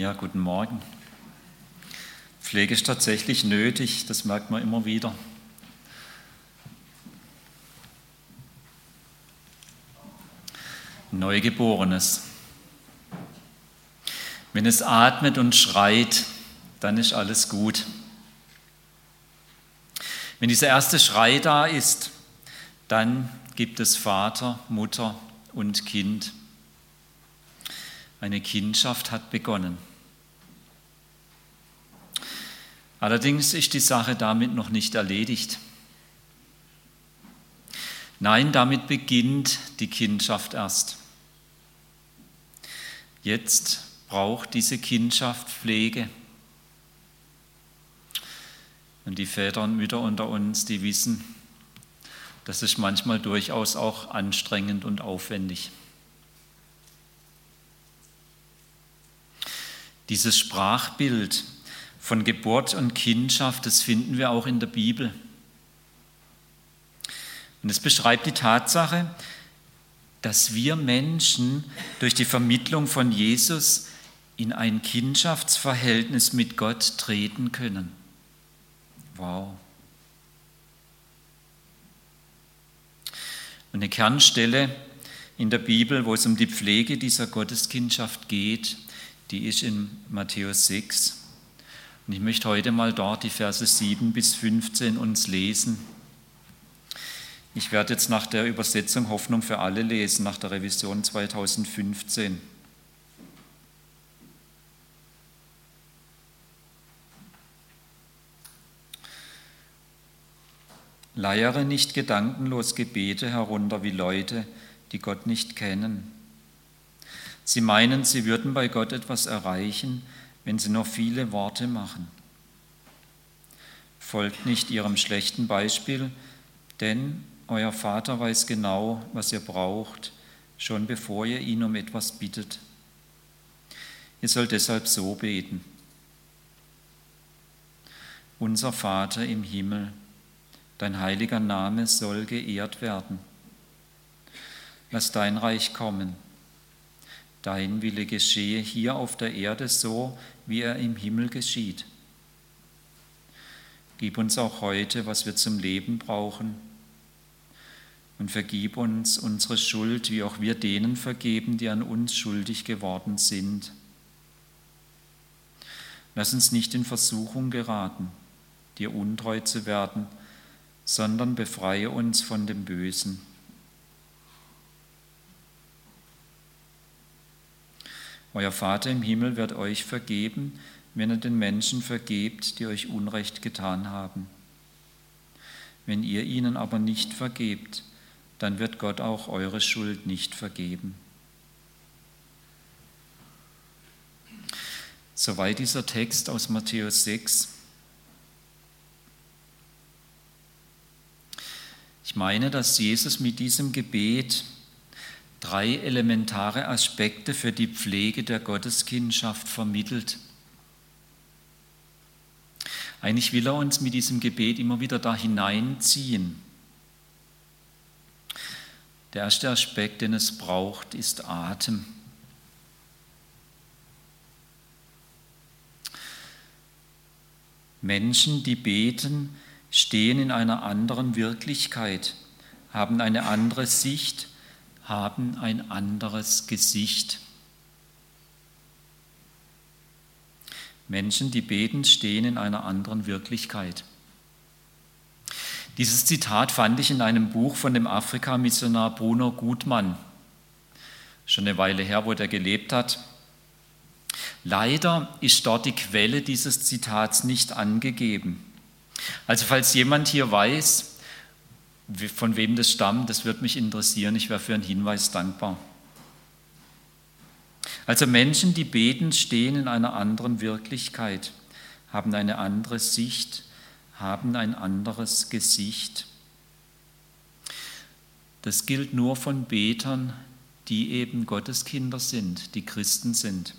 Ja, guten Morgen. Pflege ist tatsächlich nötig, das merkt man immer wieder. Neugeborenes. Wenn es atmet und schreit, dann ist alles gut. Wenn dieser erste Schrei da ist, dann gibt es Vater, Mutter und Kind. Eine Kindschaft hat begonnen. Allerdings ist die Sache damit noch nicht erledigt. Nein, damit beginnt die Kindschaft erst. Jetzt braucht diese Kindschaft Pflege. Und die Väter und Mütter unter uns, die wissen, das ist manchmal durchaus auch anstrengend und aufwendig. Dieses Sprachbild von Geburt und Kindschaft, das finden wir auch in der Bibel. Und es beschreibt die Tatsache, dass wir Menschen durch die Vermittlung von Jesus in ein Kindschaftsverhältnis mit Gott treten können. Wow. Und eine Kernstelle in der Bibel, wo es um die Pflege dieser Gotteskindschaft geht, die ist in Matthäus 6. Und ich möchte heute mal dort die Verse 7 bis 15 uns lesen. Ich werde jetzt nach der Übersetzung Hoffnung für alle lesen, nach der Revision 2015. Leiere nicht gedankenlos Gebete herunter wie Leute, die Gott nicht kennen. Sie meinen, sie würden bei Gott etwas erreichen, wenn sie noch viele Worte machen. Folgt nicht ihrem schlechten Beispiel, denn euer Vater weiß genau, was ihr braucht, schon bevor ihr ihn um etwas bittet. Ihr sollt deshalb so beten. Unser Vater im Himmel, dein heiliger Name soll geehrt werden. Lass dein Reich kommen. Dein Wille geschehe hier auf der Erde so, wie er im Himmel geschieht. Gib uns auch heute, was wir zum Leben brauchen. Und vergib uns unsere Schuld, wie auch wir denen vergeben, die an uns schuldig geworden sind. Lass uns nicht in Versuchung geraten, dir untreu zu werden, sondern befreie uns von dem Bösen. Euer Vater im Himmel wird euch vergeben, wenn ihr den Menschen vergebt, die euch Unrecht getan haben. Wenn ihr ihnen aber nicht vergebt, dann wird Gott auch eure Schuld nicht vergeben. Soweit dieser Text aus Matthäus 6. Ich meine, dass Jesus mit diesem Gebet drei elementare Aspekte für die Pflege der Gotteskindschaft vermittelt. Eigentlich will er uns mit diesem Gebet immer wieder da hineinziehen. Der erste Aspekt, den es braucht, ist Atem. Menschen, die beten, stehen in einer anderen Wirklichkeit, haben eine andere Sicht, haben ein anderes Gesicht. Menschen, die beten, stehen in einer anderen Wirklichkeit. Dieses Zitat fand ich in einem Buch von dem Afrika-Missionar Bruno Gutmann. Schon eine Weile her, wo der gelebt hat. Leider ist dort die Quelle dieses Zitats nicht angegeben. Also falls jemand hier weiß, von wem das stammt, das würde mich interessieren. Ich wäre für einen Hinweis dankbar. Also Menschen, die beten, stehen in einer anderen Wirklichkeit, haben eine andere Sicht, haben ein anderes Gesicht. Das gilt nur von Betern, die eben Gotteskinder sind, die Christen sind.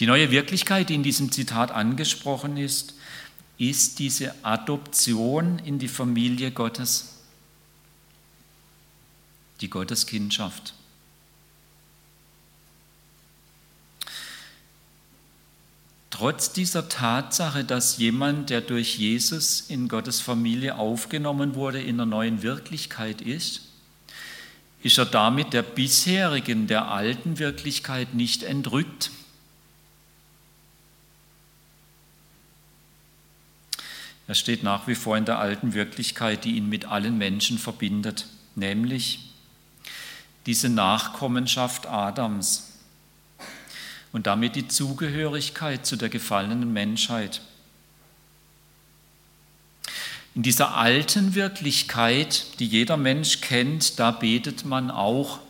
Die neue Wirklichkeit, die in diesem Zitat angesprochen ist, ist diese Adoption in die Familie Gottes, die Gotteskindschaft. trotz dieser Tatsache, dass jemand, der durch Jesus in Gottes Familie aufgenommen wurde, in einer neuen Wirklichkeit ist, ist er damit der bisherigen, der alten Wirklichkeit nicht entrückt. Er steht nach wie vor in der alten Wirklichkeit, die ihn mit allen Menschen verbindet, nämlich diese Nachkommenschaft Adams und damit die Zugehörigkeit zu der gefallenen Menschheit. In dieser alten Wirklichkeit, die jeder Mensch kennt, da betet man auch.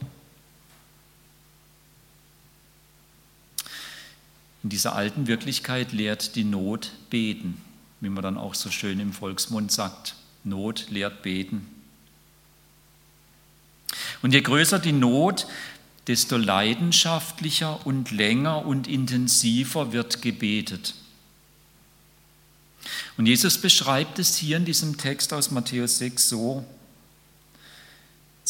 In dieser alten Wirklichkeit lehrt die Not beten, wie man dann auch so schön im Volksmund sagt. Not lehrt beten. Und je größer die Not, desto leidenschaftlicher und länger und intensiver wird gebetet. Und Jesus beschreibt es hier in diesem Text aus Matthäus 6 so,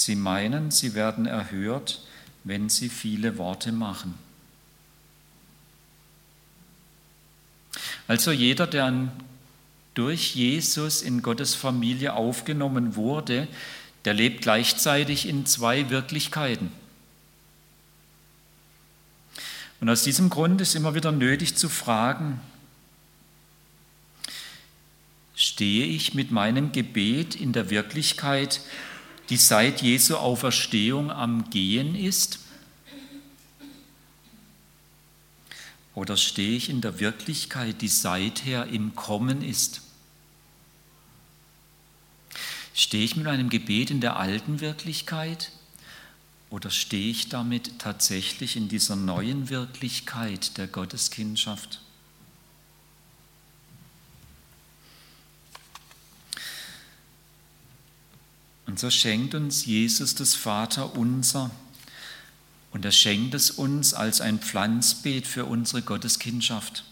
Sie meinen, sie werden erhört, wenn sie viele Worte machen. Also jeder, der durch Jesus in Gottes Familie aufgenommen wurde, der lebt gleichzeitig in zwei Wirklichkeiten. Und aus diesem Grund ist immer wieder nötig zu fragen, stehe ich mit meinem Gebet in der Wirklichkeit, die seit Jesu Auferstehung am Gehen ist? Oder stehe ich in der Wirklichkeit, die seither im Kommen ist? Stehe ich mit meinem Gebet in der alten Wirklichkeit, oder stehe ich damit tatsächlich in dieser neuen Wirklichkeit der Gotteskindschaft? Und so schenkt uns Jesus das Vater unser und er schenkt es uns als ein Pflanzbeet für unsere Gotteskindschaft.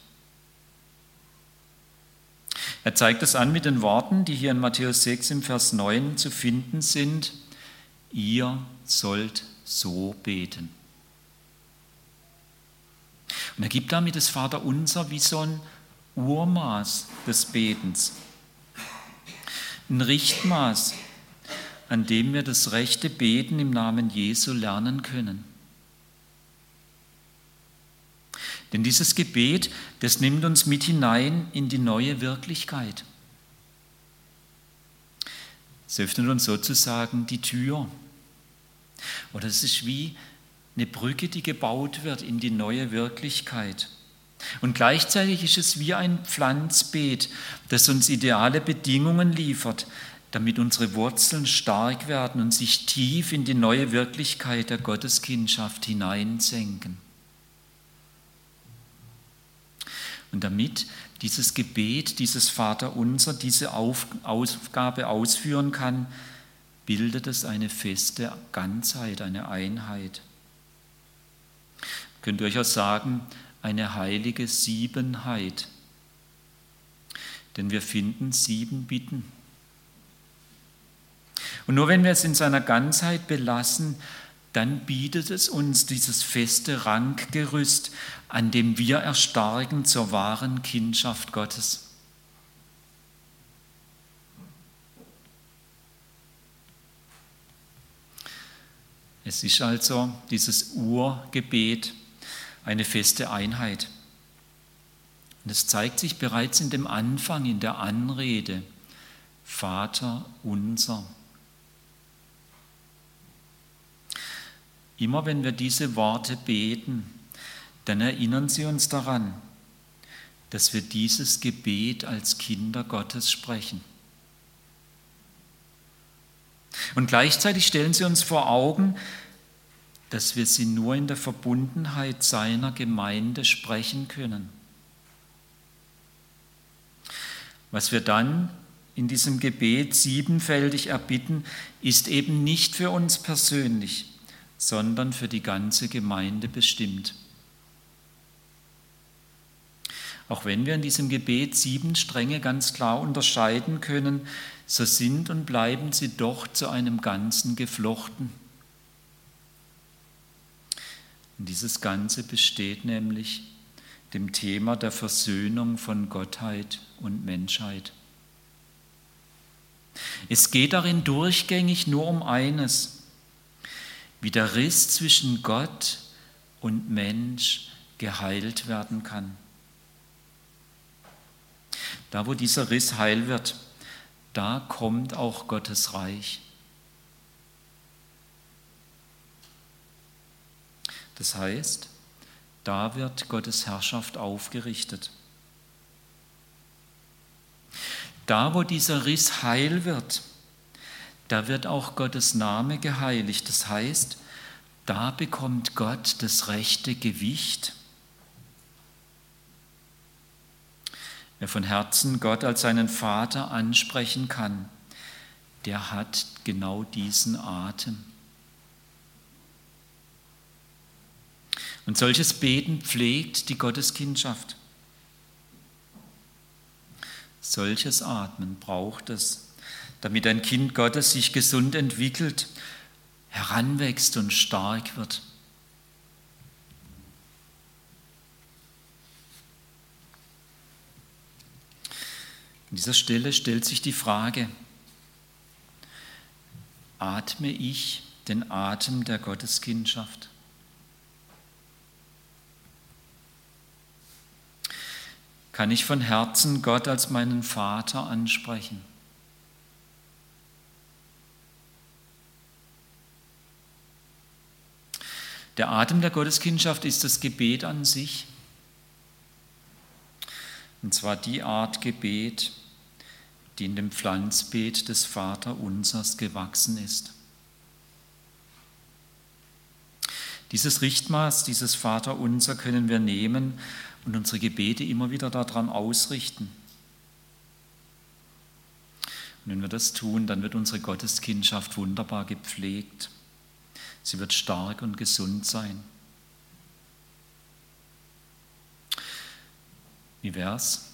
Er zeigt es an mit den Worten, die hier in Matthäus 6 im Vers 9 zu finden sind. Ihr sollt so beten. Und er gibt damit das Vaterunser wie so ein Urmaß des Betens, ein Richtmaß, an dem wir das rechte Beten im Namen Jesu lernen können. Denn dieses Gebet, das nimmt uns mit hinein in die neue Wirklichkeit. Es öffnet uns sozusagen die Tür oder es ist wie eine Brücke, die gebaut wird in die neue Wirklichkeit. Und gleichzeitig ist es wie ein Pflanzbeet, das uns ideale Bedingungen liefert, damit unsere Wurzeln stark werden und sich tief in die neue Wirklichkeit der Gotteskindschaft hineinsenken. Und damit dieses Gebet, dieses Vaterunser diese Aufgabe ausführen kann, bildet es eine feste Ganzheit, eine Einheit. Könnt ihr durchaus sagen, eine heilige Siebenheit. Denn wir finden sieben Bitten. Und nur wenn wir es in seiner Ganzheit belassen, dann bietet es uns dieses feste Ranggerüst, an dem wir erstarken zur wahren Kindschaft Gottes. Es ist also dieses Urgebet eine feste Einheit. Und es zeigt sich bereits in dem Anfang, in der Anrede, Vater unser. Immer wenn wir diese Worte beten, dann erinnern sie uns daran, dass wir dieses Gebet als Kinder Gottes sprechen. Und gleichzeitig stellen sie uns vor Augen, dass wir sie nur in der Verbundenheit seiner Gemeinde sprechen können. Was wir dann in diesem Gebet siebenfältig erbitten, ist eben nicht für uns persönlich, sondern für die ganze Gemeinde bestimmt. Auch wenn wir in diesem Gebet sieben Stränge ganz klar unterscheiden können, so sind und bleiben sie doch zu einem Ganzen geflochten. Und dieses Ganze besteht nämlich dem Thema der Versöhnung von Gottheit und Menschheit. Es geht darin durchgängig nur um eines, wie der Riss zwischen Gott und Mensch geheilt werden kann. Da, wo dieser Riss heil wird, da kommt auch Gottes Reich. Das heißt, da wird Gottes Herrschaft aufgerichtet. Da, wo dieser Riss heil wird, da wird auch Gottes Name geheiligt. Das heißt, da bekommt Gott das rechte Gewicht. Wer von Herzen Gott als seinen Vater ansprechen kann, der hat genau diesen Atem. Und solches Beten pflegt die Gotteskindschaft. Solches Atmen braucht es, damit ein Kind Gottes sich gesund entwickelt, heranwächst und stark wird. An dieser Stelle stellt sich die Frage, atme ich den Atem der Gotteskindschaft? kann ich von Herzen Gott als meinen Vater ansprechen. Der Atem der Gotteskindschaft ist das Gebet an sich. Und zwar die Art Gebet, die in dem Pflanzbeet des Vaterunsers gewachsen ist. Dieses Richtmaß, dieses Vaterunser können wir nehmen und unsere Gebete immer wieder daran ausrichten. Und wenn wir das tun, dann wird unsere Gotteskindschaft wunderbar gepflegt. Sie wird stark und gesund sein. Wie wäre es,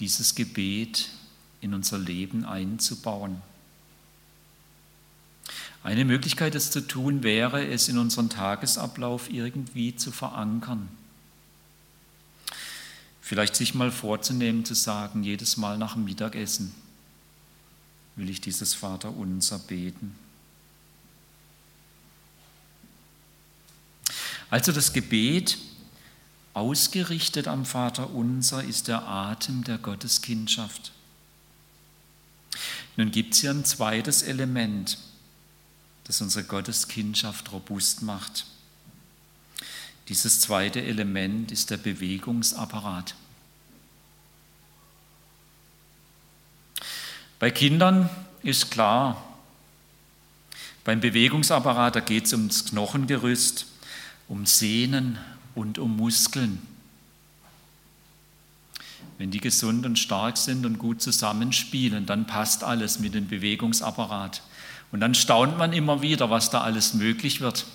dieses Gebet in unser Leben einzubauen? Eine Möglichkeit, es zu tun, wäre es in unseren Tagesablauf irgendwie zu verankern. Vielleicht sich mal vorzunehmen, zu sagen, jedes Mal nach dem Mittagessen will ich dieses Vaterunser beten. Also das Gebet, ausgerichtet am Vaterunser, ist der Atem der Gotteskindschaft. Nun gibt es hier ein zweites Element, das unsere Gotteskindschaft robust macht. Dieses zweite Element ist der Bewegungsapparat. Bei Kindern ist klar, beim Bewegungsapparat, da geht es ums Knochengerüst, um Sehnen und um Muskeln. Wenn die gesund und stark sind und gut zusammenspielen, dann passt alles mit dem Bewegungsapparat. Und dann staunt man immer wieder, was da alles möglich wird.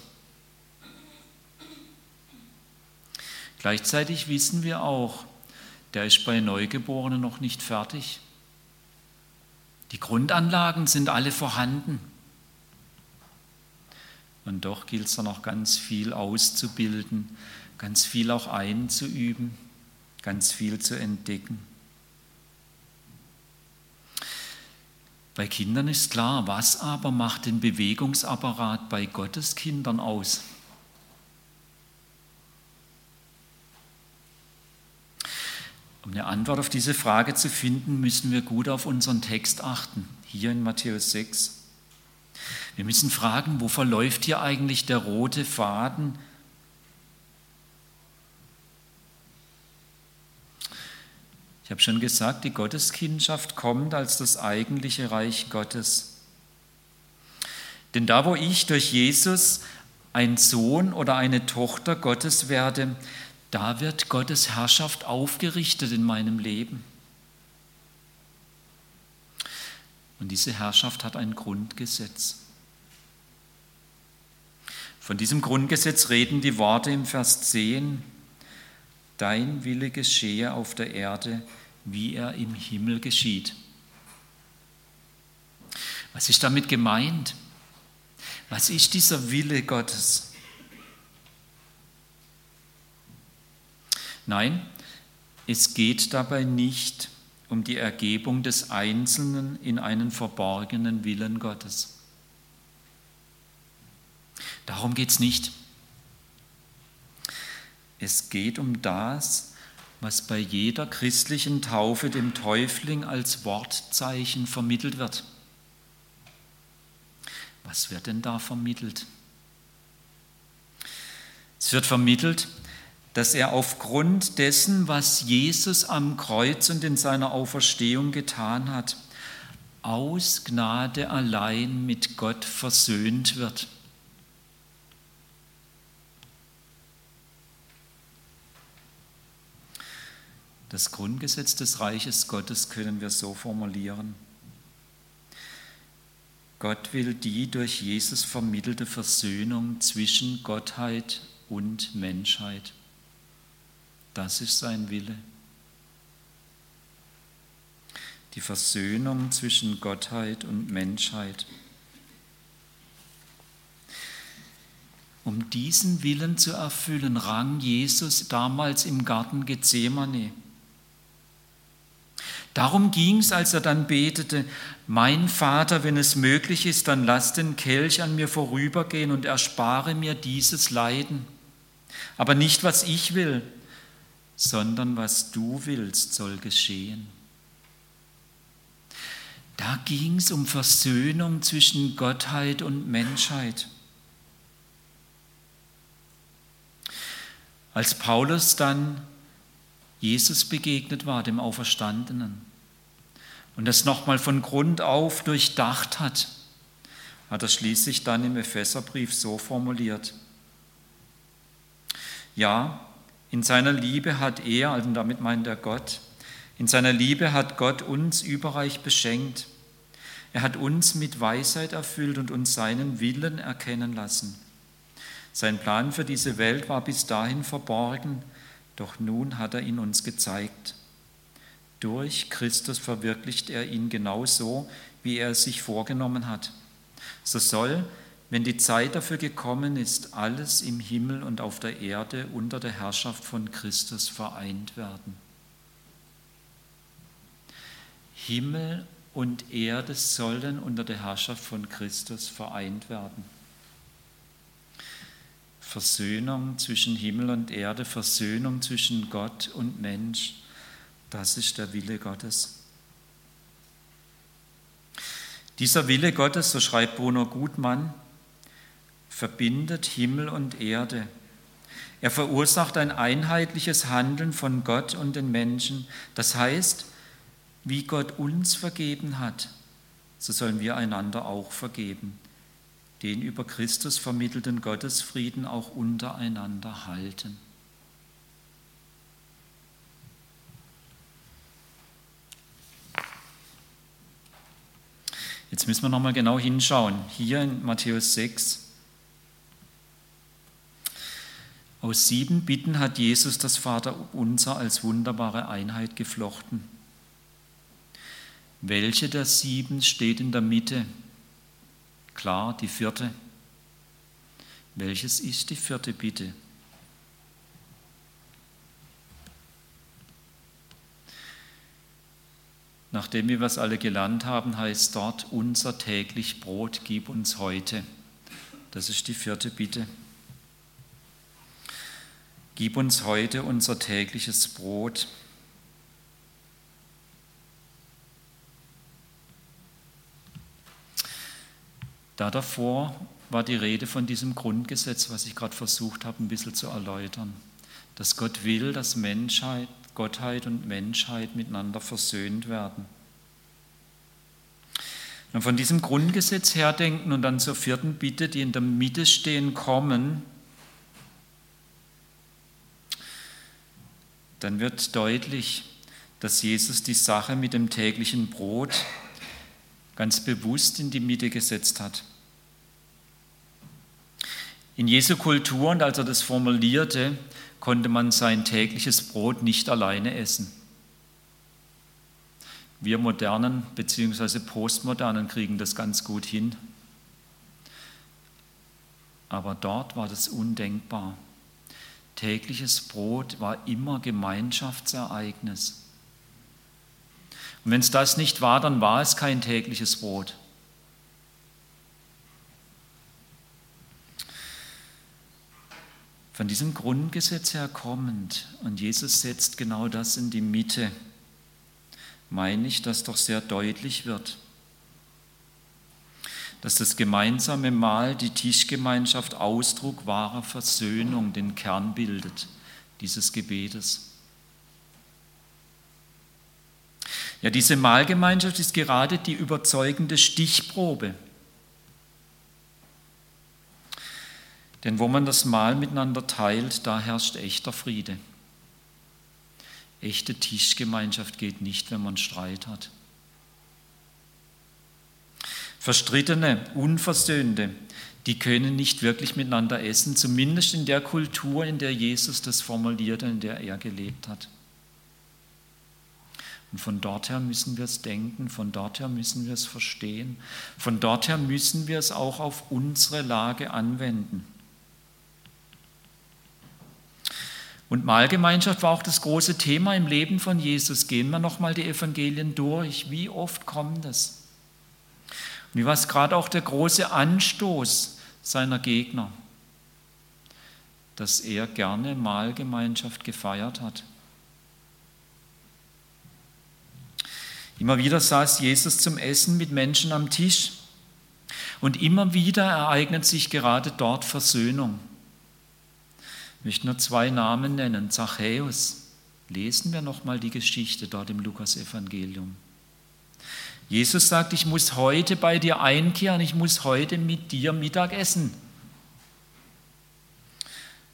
Gleichzeitig wissen wir auch, der ist bei Neugeborenen noch nicht fertig. Die Grundanlagen sind alle vorhanden. Und doch gilt es da noch ganz viel auszubilden, ganz viel auch einzuüben, ganz viel zu entdecken. Bei Kindern ist klar, was aber macht den Bewegungsapparat bei Gottes Kindern aus? Um eine Antwort auf diese Frage zu finden, müssen wir gut auf unseren Text achten, hier in Matthäus 6. Wir müssen fragen, wo verläuft hier eigentlich der rote Faden? Ich habe schon gesagt, die Gotteskindschaft kommt als das eigentliche Reich Gottes. Denn da, wo ich durch Jesus ein Sohn oder eine Tochter Gottes werde, da wird Gottes Herrschaft aufgerichtet in meinem Leben. Und diese Herrschaft hat ein Grundgesetz. Von diesem Grundgesetz reden die Worte im Vers 10. Dein Wille geschehe auf der Erde, wie er im Himmel geschieht. Was ist damit gemeint? Was ist dieser Wille Gottes? Nein, es geht dabei nicht um die Ergebung des Einzelnen in einen verborgenen Willen Gottes. Darum geht es nicht. Es geht um das, was bei jeder christlichen Taufe dem Täufling als Wortzeichen vermittelt wird. Was wird denn da vermittelt? Es wird vermittelt, dass er aufgrund dessen, was Jesus am Kreuz und in seiner Auferstehung getan hat, aus Gnade allein mit Gott versöhnt wird. Das Grundgesetz des Reiches Gottes können wir so formulieren. Gott will die durch Jesus vermittelte Versöhnung zwischen Gottheit und Menschheit. Das ist sein Wille. Die Versöhnung zwischen Gottheit und Menschheit. Um diesen Willen zu erfüllen, rang Jesus damals im Garten Gethsemane. Darum ging es, als er dann betete, mein Vater, wenn es möglich ist, dann lass den Kelch an mir vorübergehen und erspare mir dieses Leiden. Aber nicht, was ich will, sondern was du willst, soll geschehen. Da ging es um Versöhnung zwischen Gottheit und Menschheit. Als Paulus dann Jesus begegnet war, dem Auferstandenen, und das nochmal von Grund auf durchdacht hat, hat er schließlich dann im Epheserbrief so formuliert. Ja, in seiner Liebe hat er, also damit meint er Gott, in seiner Liebe hat Gott uns überreich beschenkt. Er hat uns mit Weisheit erfüllt und uns seinen Willen erkennen lassen. Sein Plan für diese Welt war bis dahin verborgen, doch nun hat er ihn uns gezeigt. Durch Christus verwirklicht er ihn genauso, wie er es sich vorgenommen hat. So soll, wenn die Zeit dafür gekommen ist, alles im Himmel und auf der Erde unter der Herrschaft von Christus vereint werden. Himmel und Erde sollen unter der Herrschaft von Christus vereint werden. Versöhnung zwischen Himmel und Erde, Versöhnung zwischen Gott und Mensch das ist der Wille Gottes. Dieser Wille Gottes, so schreibt Bruno Gutmann, verbindet Himmel und Erde. Er verursacht ein einheitliches Handeln von Gott und den Menschen. Das heißt, wie Gott uns vergeben hat, so sollen wir einander auch vergeben, den über Christus vermittelten Gottesfrieden auch untereinander halten. Jetzt müssen wir nochmal genau hinschauen. Hier in Matthäus 6. Aus sieben Bitten hat Jesus das Vaterunser als wunderbare Einheit geflochten. Welche der sieben steht in der Mitte? Klar, die vierte. Welches ist die vierte Bitte? Nachdem wir was alle gelernt haben, heißt dort, unser täglich Brot gib uns heute. Das ist die vierte Bitte. Gib uns heute unser tägliches Brot. Da davor war die Rede von diesem Grundgesetz, was ich gerade versucht habe, ein bisschen zu erläutern. Dass Gott will, dass Menschheit Gottheit und Menschheit miteinander versöhnt werden. Und von diesem Grundgesetz her denken und dann zur vierten Bitte, die in der Mitte stehen, kommen, dann wird deutlich, dass Jesus die Sache mit dem täglichen Brot ganz bewusst in die Mitte gesetzt hat. In Jesu Kultur und als er das formulierte, konnte man sein tägliches Brot nicht alleine essen. Wir modernen bzw. postmodernen kriegen das ganz gut hin. Aber dort war das undenkbar. Tägliches Brot war immer Gemeinschaftsereignis. Und wenn es das nicht war, dann war es kein tägliches Brot. Von diesem Grundgesetz her kommend, und Jesus setzt genau das in die Mitte, meine ich, dass doch sehr deutlich wird, dass das gemeinsame Mahl, die Tischgemeinschaft Ausdruck wahrer Versöhnung, den Kern bildet dieses Gebetes. Ja, diese Mahlgemeinschaft ist gerade die überzeugende Stichprobe Denn wo man das Mahl miteinander teilt, da herrscht echter Friede. Echte Tischgemeinschaft geht nicht, wenn man Streit hat. Verstrittene, Unversöhnte, die können nicht wirklich miteinander essen, zumindest in der Kultur, in der Jesus das formulierte, in der er gelebt hat. Und von dort her müssen wir es denken, von dort her müssen wir es verstehen, von dort her müssen wir es auch auf unsere Lage anwenden. Und Mahlgemeinschaft war auch das große Thema im Leben von Jesus. Gehen wir nochmal die Evangelien durch. Wie oft kommt es? Und wie war es gerade auch der große Anstoß seiner Gegner, dass er gerne Mahlgemeinschaft gefeiert hat? Immer wieder saß Jesus zum Essen mit Menschen am Tisch und immer wieder ereignet sich gerade dort Versöhnung. Ich möchte nur zwei Namen nennen. Zachäus. Lesen wir nochmal die Geschichte dort im Lukasevangelium. Jesus sagt, ich muss heute bei dir einkehren, ich muss heute mit dir Mittag essen.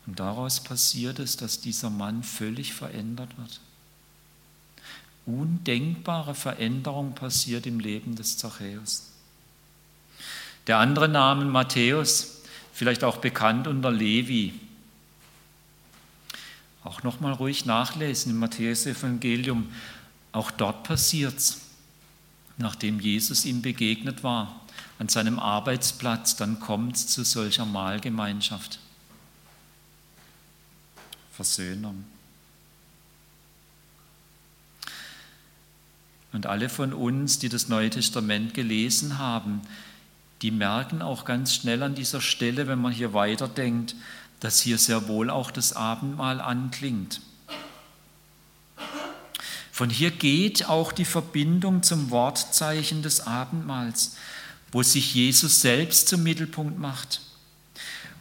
Und daraus passiert es, dass dieser Mann völlig verändert wird. Undenkbare Veränderung passiert im Leben des Zachäus. Der andere Name Matthäus, vielleicht auch bekannt unter Levi, auch nochmal ruhig nachlesen im Matthäus-Evangelium. Auch dort passiert es, nachdem Jesus ihm begegnet war, an seinem Arbeitsplatz, dann kommt es zu solcher Mahlgemeinschaft. Versöhnung. Und alle von uns, die das Neue Testament gelesen haben, die merken auch ganz schnell an dieser Stelle, wenn man hier weiterdenkt, dass hier sehr wohl auch das Abendmahl anklingt. Von hier geht auch die Verbindung zum Wortzeichen des Abendmahls, wo sich Jesus selbst zum Mittelpunkt macht,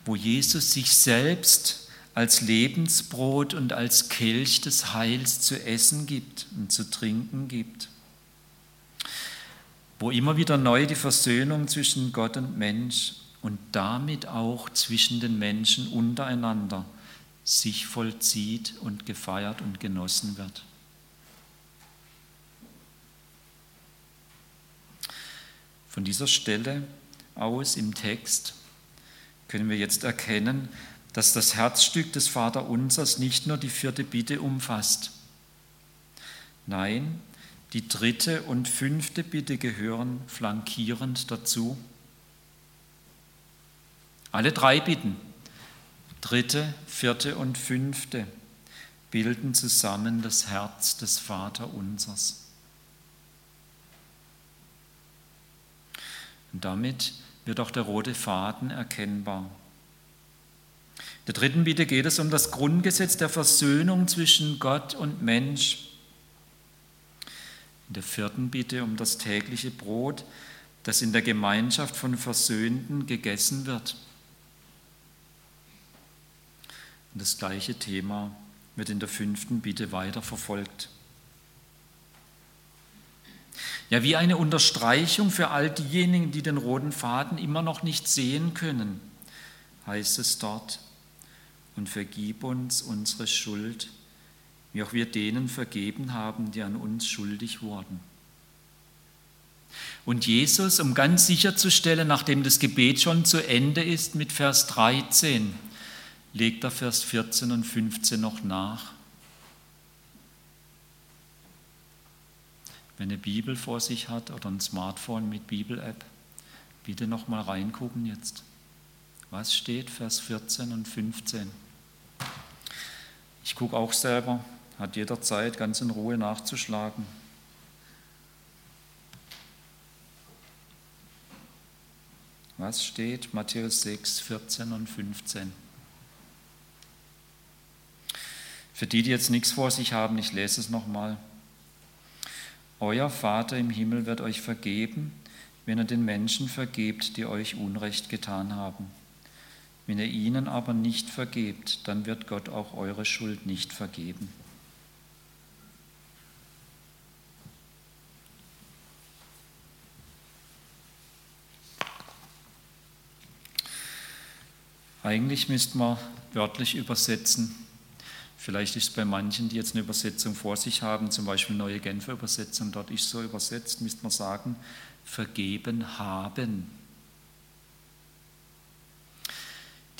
wo Jesus sich selbst als Lebensbrot und als Kelch des Heils zu essen gibt und zu trinken gibt, wo immer wieder neu die Versöhnung zwischen Gott und Mensch und damit auch zwischen den Menschen untereinander sich vollzieht und gefeiert und genossen wird. Von dieser Stelle aus im Text können wir jetzt erkennen, dass das Herzstück des Vaterunsers nicht nur die vierte Bitte umfasst. Nein, die dritte und fünfte Bitte gehören flankierend dazu. Alle drei Bitten, dritte, vierte und fünfte, bilden zusammen das Herz des Vaterunsers. Und damit wird auch der rote Faden erkennbar. In der dritten Bitte geht es um das Grundgesetz der Versöhnung zwischen Gott und Mensch. In der vierten Bitte um das tägliche Brot, das in der Gemeinschaft von Versöhnten gegessen wird. Und das gleiche Thema wird in der fünften Bitte weiter verfolgt. Ja, wie eine Unterstreichung für all diejenigen, die den roten Faden immer noch nicht sehen können, heißt es dort, und vergib uns unsere Schuld, wie auch wir denen vergeben haben, die an uns schuldig wurden. Und Jesus, um ganz sicherzustellen, nachdem das Gebet schon zu Ende ist, mit Vers 13, legt er Vers 14 und 15 noch nach. Wenn eine Bibel vor sich hat oder ein Smartphone mit Bibel-App, bitte noch mal reingucken jetzt. Was steht Vers 14 und 15? gucke auch selber, hat jeder Zeit, ganz in Ruhe nachzuschlagen. Was steht? Matthäus 6, 14 und 15. Für die, die jetzt nichts vor sich haben, ich lese es nochmal. Euer Vater im Himmel wird euch vergeben, wenn ihr den Menschen vergebt, die euch Unrecht getan haben. Wenn ihr ihnen aber nicht vergebt, dann wird Gott auch eure Schuld nicht vergeben. Eigentlich müsste man wörtlich übersetzen. Vielleicht ist es bei manchen, die jetzt eine Übersetzung vor sich haben, zum Beispiel neue Genfer Übersetzung, dort ist so übersetzt, müsste man sagen, vergeben haben.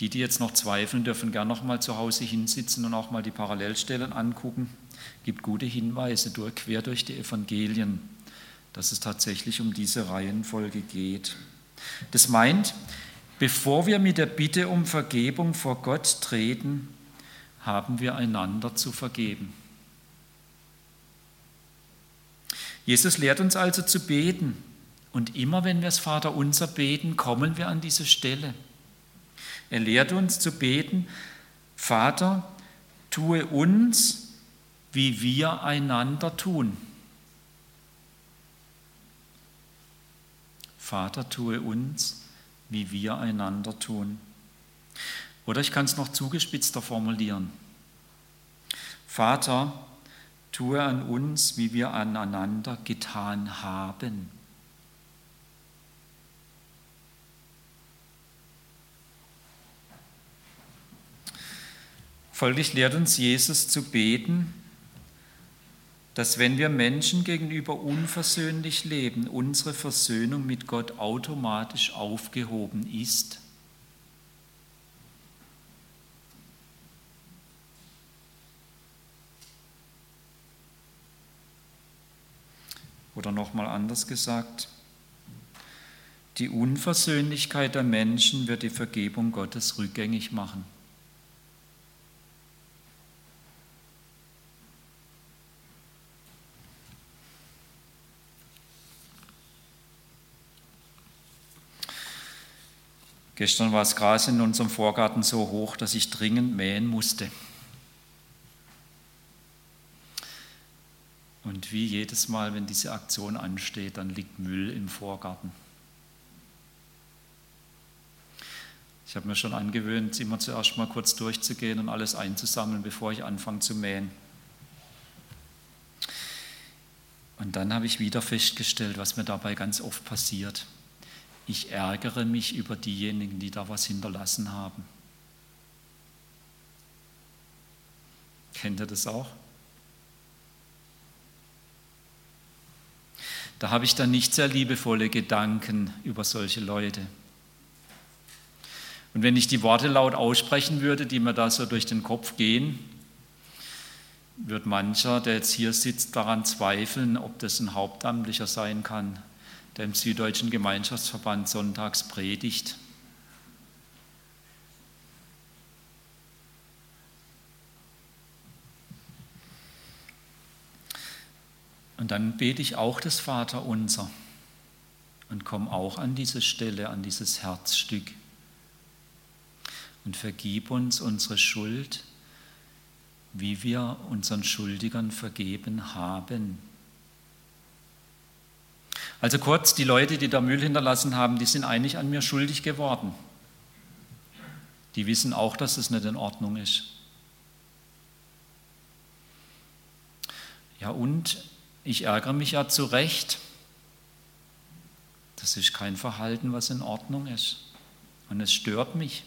Die, die jetzt noch zweifeln, dürfen gern noch mal zu Hause hinsitzen und auch mal die Parallelstellen angucken. Gibt gute Hinweise durch, quer durch die Evangelien, dass es tatsächlich um diese Reihenfolge geht. Das meint, bevor wir mit der Bitte um Vergebung vor Gott treten, haben wir einander zu vergeben. Jesus lehrt uns also zu beten. Und immer wenn wir das Vaterunser beten, kommen wir an diese Stelle. Er lehrt uns zu beten, Vater, tue uns, wie wir einander tun. Vater, tue uns, wie wir einander tun. Oder ich kann es noch zugespitzter formulieren. Vater, tue an uns, wie wir aneinander getan haben. Folglich lehrt uns Jesus zu beten, dass wenn wir Menschen gegenüber unversöhnlich leben, unsere Versöhnung mit Gott automatisch aufgehoben ist. Oder nochmal anders gesagt, die Unversöhnlichkeit der Menschen wird die Vergebung Gottes rückgängig machen. Gestern war das Gras in unserem Vorgarten so hoch, dass ich dringend mähen musste. Und wie jedes Mal, wenn diese Aktion ansteht, dann liegt Müll im Vorgarten. Ich habe mir schon angewöhnt, immer zuerst mal kurz durchzugehen und alles einzusammeln, bevor ich anfange zu mähen. Und dann habe ich wieder festgestellt, was mir dabei ganz oft passiert ich ärgere mich über diejenigen, die da was hinterlassen haben. Kennt ihr das auch? Da habe ich dann nicht sehr liebevolle Gedanken über solche Leute. Und wenn ich die Worte laut aussprechen würde, die mir da so durch den Kopf gehen, wird mancher, der jetzt hier sitzt, daran zweifeln, ob das ein Hauptamtlicher sein kann, der im Süddeutschen Gemeinschaftsverband sonntags predigt. Und dann bete ich auch das Vaterunser und komme auch an diese Stelle, an dieses Herzstück und vergib uns unsere Schuld, wie wir unseren Schuldigern vergeben haben. Also kurz, die Leute, die da Müll hinterlassen haben, die sind eigentlich an mir schuldig geworden. Die wissen auch, dass es nicht in Ordnung ist. Ja, und ich ärgere mich ja zu Recht. Das ist kein Verhalten, was in Ordnung ist. Und es stört mich.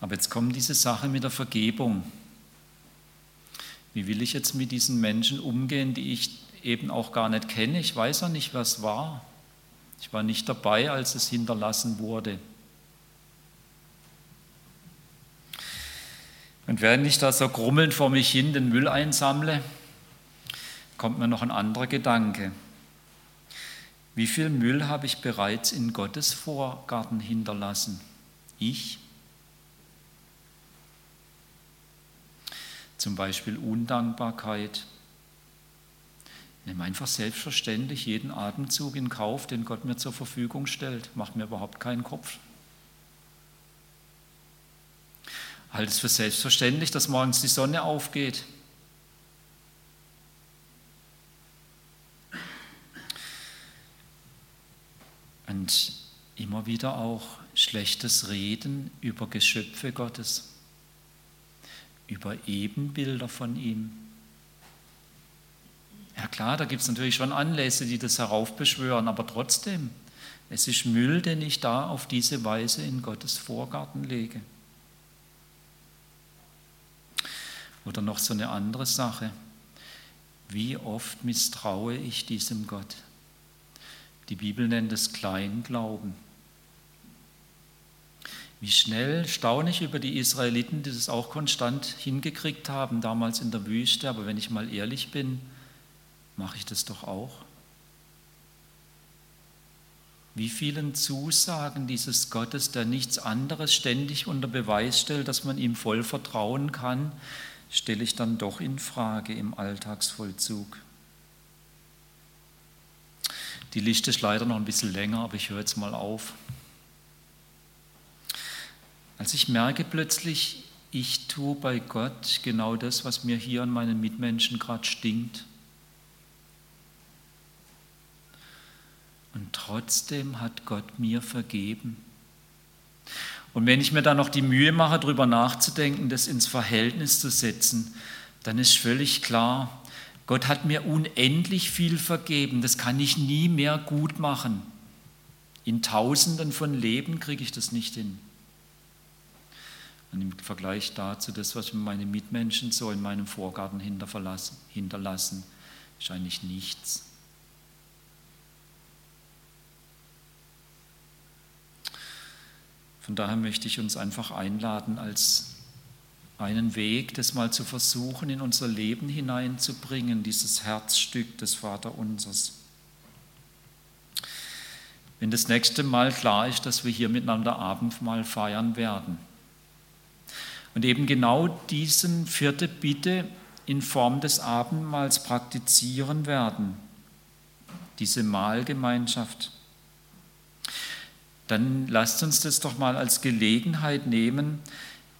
Aber jetzt kommt diese Sache mit der Vergebung. Wie will ich jetzt mit diesen Menschen umgehen, die ich eben auch gar nicht kenne. Ich weiß ja nicht, was war. Ich war nicht dabei, als es hinterlassen wurde. Und während ich da so grummelnd vor mich hin den Müll einsammle, kommt mir noch ein anderer Gedanke. Wie viel Müll habe ich bereits in Gottes Vorgarten hinterlassen? Ich? zum Beispiel Undankbarkeit. Nehme einfach selbstverständlich jeden Atemzug in Kauf, den Gott mir zur Verfügung stellt. Macht mir überhaupt keinen Kopf. Halte es für selbstverständlich, dass morgens die Sonne aufgeht. Und immer wieder auch schlechtes Reden über Geschöpfe Gottes, über Ebenbilder von ihm. Ja klar, da gibt es natürlich schon Anlässe, die das heraufbeschwören, aber trotzdem, es ist Müll, den ich da auf diese Weise in Gottes Vorgarten lege. Oder noch so eine andere Sache. Wie oft misstraue ich diesem Gott? Die Bibel nennt es Kleinglauben. Wie schnell staune ich über die Israeliten, die das auch konstant hingekriegt haben, damals in der Wüste. Aber wenn ich mal ehrlich bin, mache ich das doch auch. Wie vielen Zusagen dieses Gottes, der nichts anderes ständig unter Beweis stellt, dass man ihm voll vertrauen kann, stelle ich dann doch in Frage im Alltagsvollzug. Die Liste ist leider noch ein bisschen länger, aber ich höre jetzt mal auf. Als ich merke plötzlich, ich tue bei Gott genau das, was mir hier an meinen Mitmenschen gerade stinkt. Und trotzdem hat Gott mir vergeben. Und wenn ich mir dann noch die Mühe mache, darüber nachzudenken, das ins Verhältnis zu setzen, dann ist völlig klar, Gott hat mir unendlich viel vergeben, das kann ich nie mehr gut machen. In Tausenden von Leben kriege ich das nicht hin. Und im Vergleich dazu, das, was meine Mitmenschen so in meinem Vorgarten hinterlassen, ist eigentlich nichts. Von daher möchte ich uns einfach einladen, als einen Weg, das mal zu versuchen, in unser Leben hineinzubringen, dieses Herzstück des Vaterunsers. Wenn das nächste Mal klar ist, dass wir hier miteinander Abendmahl feiern werden, und eben genau diesen vierte Bitte in Form des Abendmahls praktizieren werden, diese Mahlgemeinschaft, dann lasst uns das doch mal als Gelegenheit nehmen,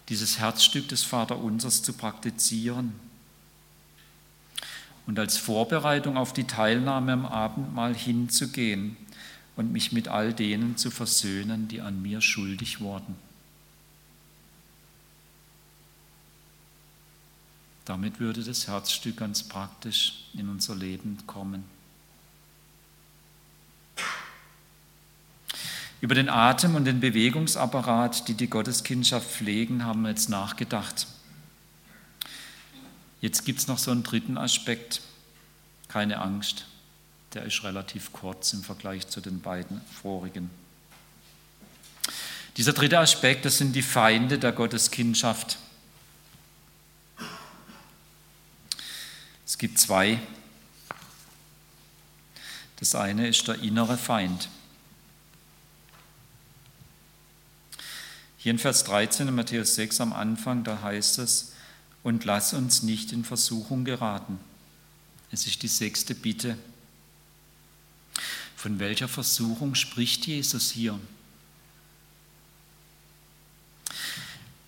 dieses Herzstück des Vaterunsers zu praktizieren und als Vorbereitung auf die Teilnahme am Abendmahl hinzugehen und mich mit all denen zu versöhnen, die an mir schuldig wurden. Damit würde das Herzstück ganz praktisch in unser Leben kommen. Über den Atem und den Bewegungsapparat, die die Gotteskindschaft pflegen, haben wir jetzt nachgedacht. Jetzt gibt es noch so einen dritten Aspekt. Keine Angst, der ist relativ kurz im Vergleich zu den beiden vorigen. Dieser dritte Aspekt, das sind die Feinde der Gotteskindschaft. Es gibt zwei. Das eine ist der innere Feind. Hier in Vers 13 in Matthäus 6 am Anfang, da heißt es, und lass uns nicht in Versuchung geraten. Es ist die sechste Bitte. Von welcher Versuchung spricht Jesus hier?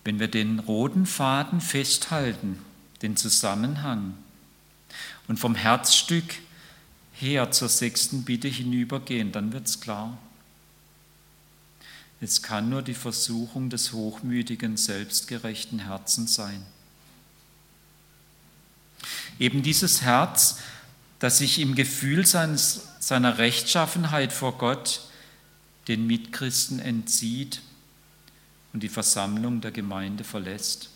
Wenn wir den roten Faden festhalten, den Zusammenhang, und vom Herzstück her zur sechsten Bitte hinübergehen, dann wird es klar. Es kann nur die Versuchung des hochmütigen, selbstgerechten Herzens sein. Eben dieses Herz, das sich im Gefühl seines, seiner Rechtschaffenheit vor Gott den Mitchristen entzieht und die Versammlung der Gemeinde verlässt.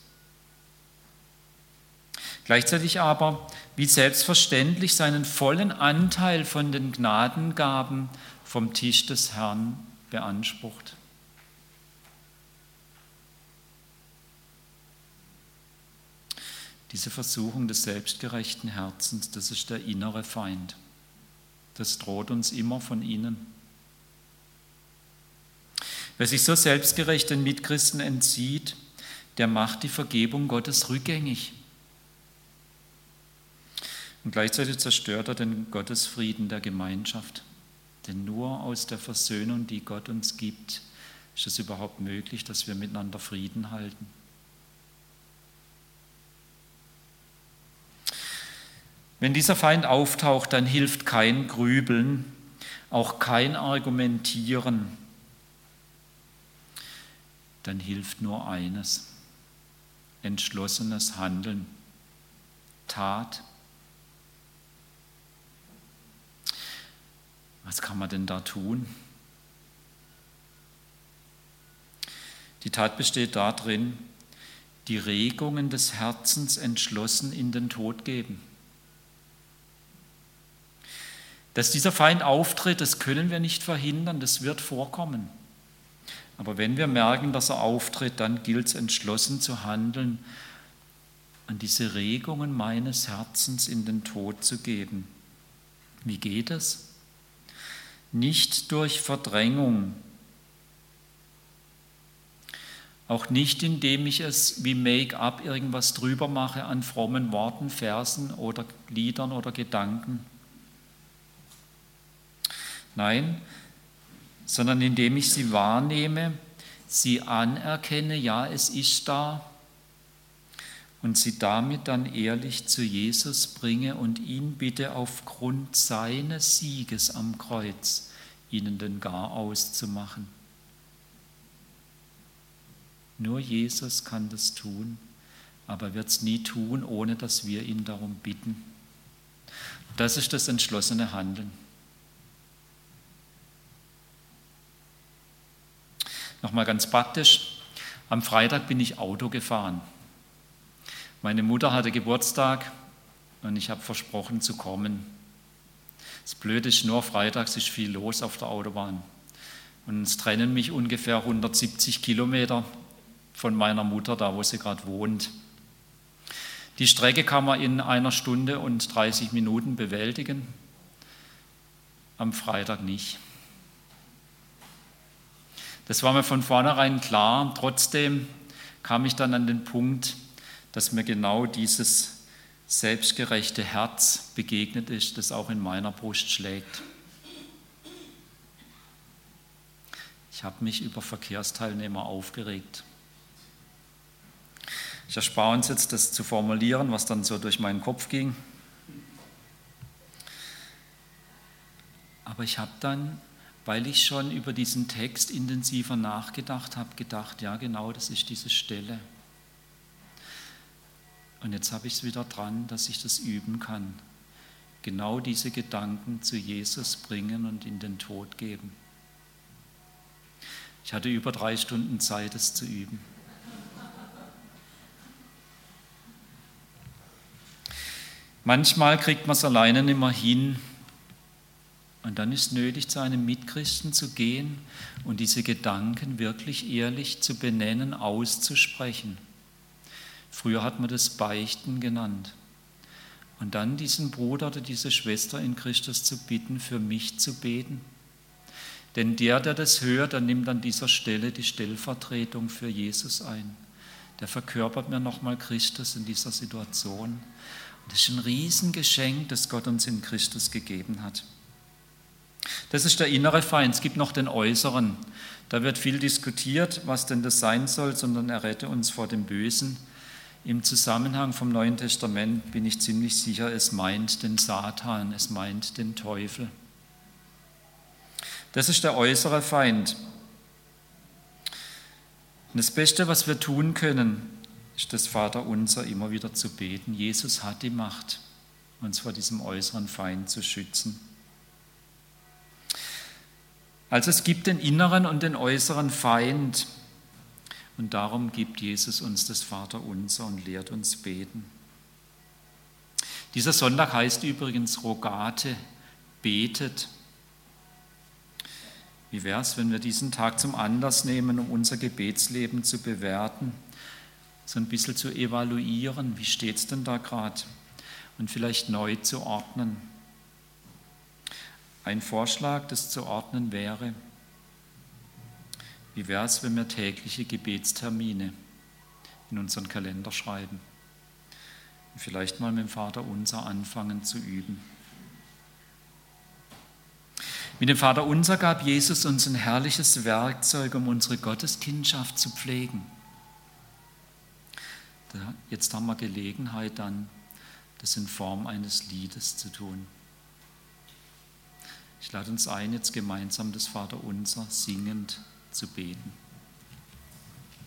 Gleichzeitig aber, wie selbstverständlich, seinen vollen Anteil von den Gnadengaben vom Tisch des Herrn beansprucht. Diese Versuchung des selbstgerechten Herzens, das ist der innere Feind. Das droht uns immer von innen. Wer sich so selbstgerecht den Mitchristen entzieht, der macht die Vergebung Gottes rückgängig. Und gleichzeitig zerstört er den Gottesfrieden der Gemeinschaft. Denn nur aus der Versöhnung, die Gott uns gibt, ist es überhaupt möglich, dass wir miteinander Frieden halten. Wenn dieser Feind auftaucht, dann hilft kein Grübeln, auch kein Argumentieren. Dann hilft nur eines, entschlossenes Handeln, Tat. Was kann man denn da tun? Die Tat besteht darin, die Regungen des Herzens entschlossen in den Tod geben. Dass dieser Feind auftritt, das können wir nicht verhindern, das wird vorkommen. Aber wenn wir merken, dass er auftritt, dann gilt es entschlossen zu handeln, an diese Regungen meines Herzens in den Tod zu geben. Wie geht es? Nicht durch Verdrängung, auch nicht indem ich es wie Make-up irgendwas drüber mache an frommen Worten, Versen oder Liedern oder Gedanken. Nein, sondern indem ich sie wahrnehme, sie anerkenne, ja, es ist da, und sie damit dann ehrlich zu Jesus bringe und ihn bitte aufgrund seines Sieges am Kreuz ihnen den Gar auszumachen. Nur Jesus kann das tun, aber wird es nie tun, ohne dass wir ihn darum bitten. Das ist das entschlossene Handeln. Nochmal ganz praktisch. Am Freitag bin ich Auto gefahren. Meine Mutter hatte Geburtstag und ich habe versprochen zu kommen. Das Blöde ist nur, freitags ist viel los auf der Autobahn. Und es trennen mich ungefähr 170 Kilometer von meiner Mutter, da wo sie gerade wohnt. Die Strecke kann man in einer Stunde und 30 Minuten bewältigen, am Freitag nicht. Das war mir von vornherein klar. Trotzdem kam ich dann an den Punkt, dass mir genau dieses selbstgerechte Herz begegnet ist, das auch in meiner Brust schlägt. Ich habe mich über Verkehrsteilnehmer aufgeregt. Ich erspare uns jetzt, das zu formulieren, was dann so durch meinen Kopf ging. Aber ich habe dann weil ich schon über diesen Text intensiver nachgedacht habe, gedacht, ja genau, das ist diese Stelle. Und jetzt habe ich es wieder dran, dass ich das üben kann. Genau diese Gedanken zu Jesus bringen und in den Tod geben. Ich hatte über drei Stunden Zeit, es zu üben. Manchmal kriegt man es alleine nicht mehr hin, und dann ist nötig, zu einem Mitchristen zu gehen und diese Gedanken wirklich ehrlich zu benennen, auszusprechen. Früher hat man das Beichten genannt. Und dann diesen Bruder oder diese Schwester in Christus zu bitten, für mich zu beten. Denn der, der das hört, der nimmt an dieser Stelle die Stellvertretung für Jesus ein. Der verkörpert mir nochmal Christus in dieser Situation. Und das ist ein Riesengeschenk, das Gott uns in Christus gegeben hat. Das ist der innere Feind. Es gibt noch den äußeren. Da wird viel diskutiert, was denn das sein soll, sondern er rette uns vor dem Bösen. Im Zusammenhang vom Neuen Testament bin ich ziemlich sicher, es meint den Satan, es meint den Teufel. Das ist der äußere Feind. Das Beste, was wir tun können, ist das Vaterunser immer wieder zu beten. Jesus hat die Macht, uns vor diesem äußeren Feind zu schützen. Also es gibt den inneren und den äußeren Feind. Und darum gibt Jesus uns das Vaterunser und lehrt uns beten. Dieser Sonntag heißt übrigens Rogate, betet. Wie wäre es, wenn wir diesen Tag zum Anlass nehmen, um unser Gebetsleben zu bewerten, so ein bisschen zu evaluieren, wie steht es denn da gerade und vielleicht neu zu ordnen. Ein Vorschlag, das zu ordnen wäre, wie wäre es, wenn wir tägliche Gebetstermine in unseren Kalender schreiben? Vielleicht mal mit dem Vater unser anfangen zu üben. Mit dem Vater unser gab Jesus uns ein herrliches Werkzeug, um unsere Gotteskindschaft zu pflegen. Jetzt haben wir Gelegenheit dann, das in Form eines Liedes zu tun. Ich lade uns ein, jetzt gemeinsam das Vater unser singend zu beten.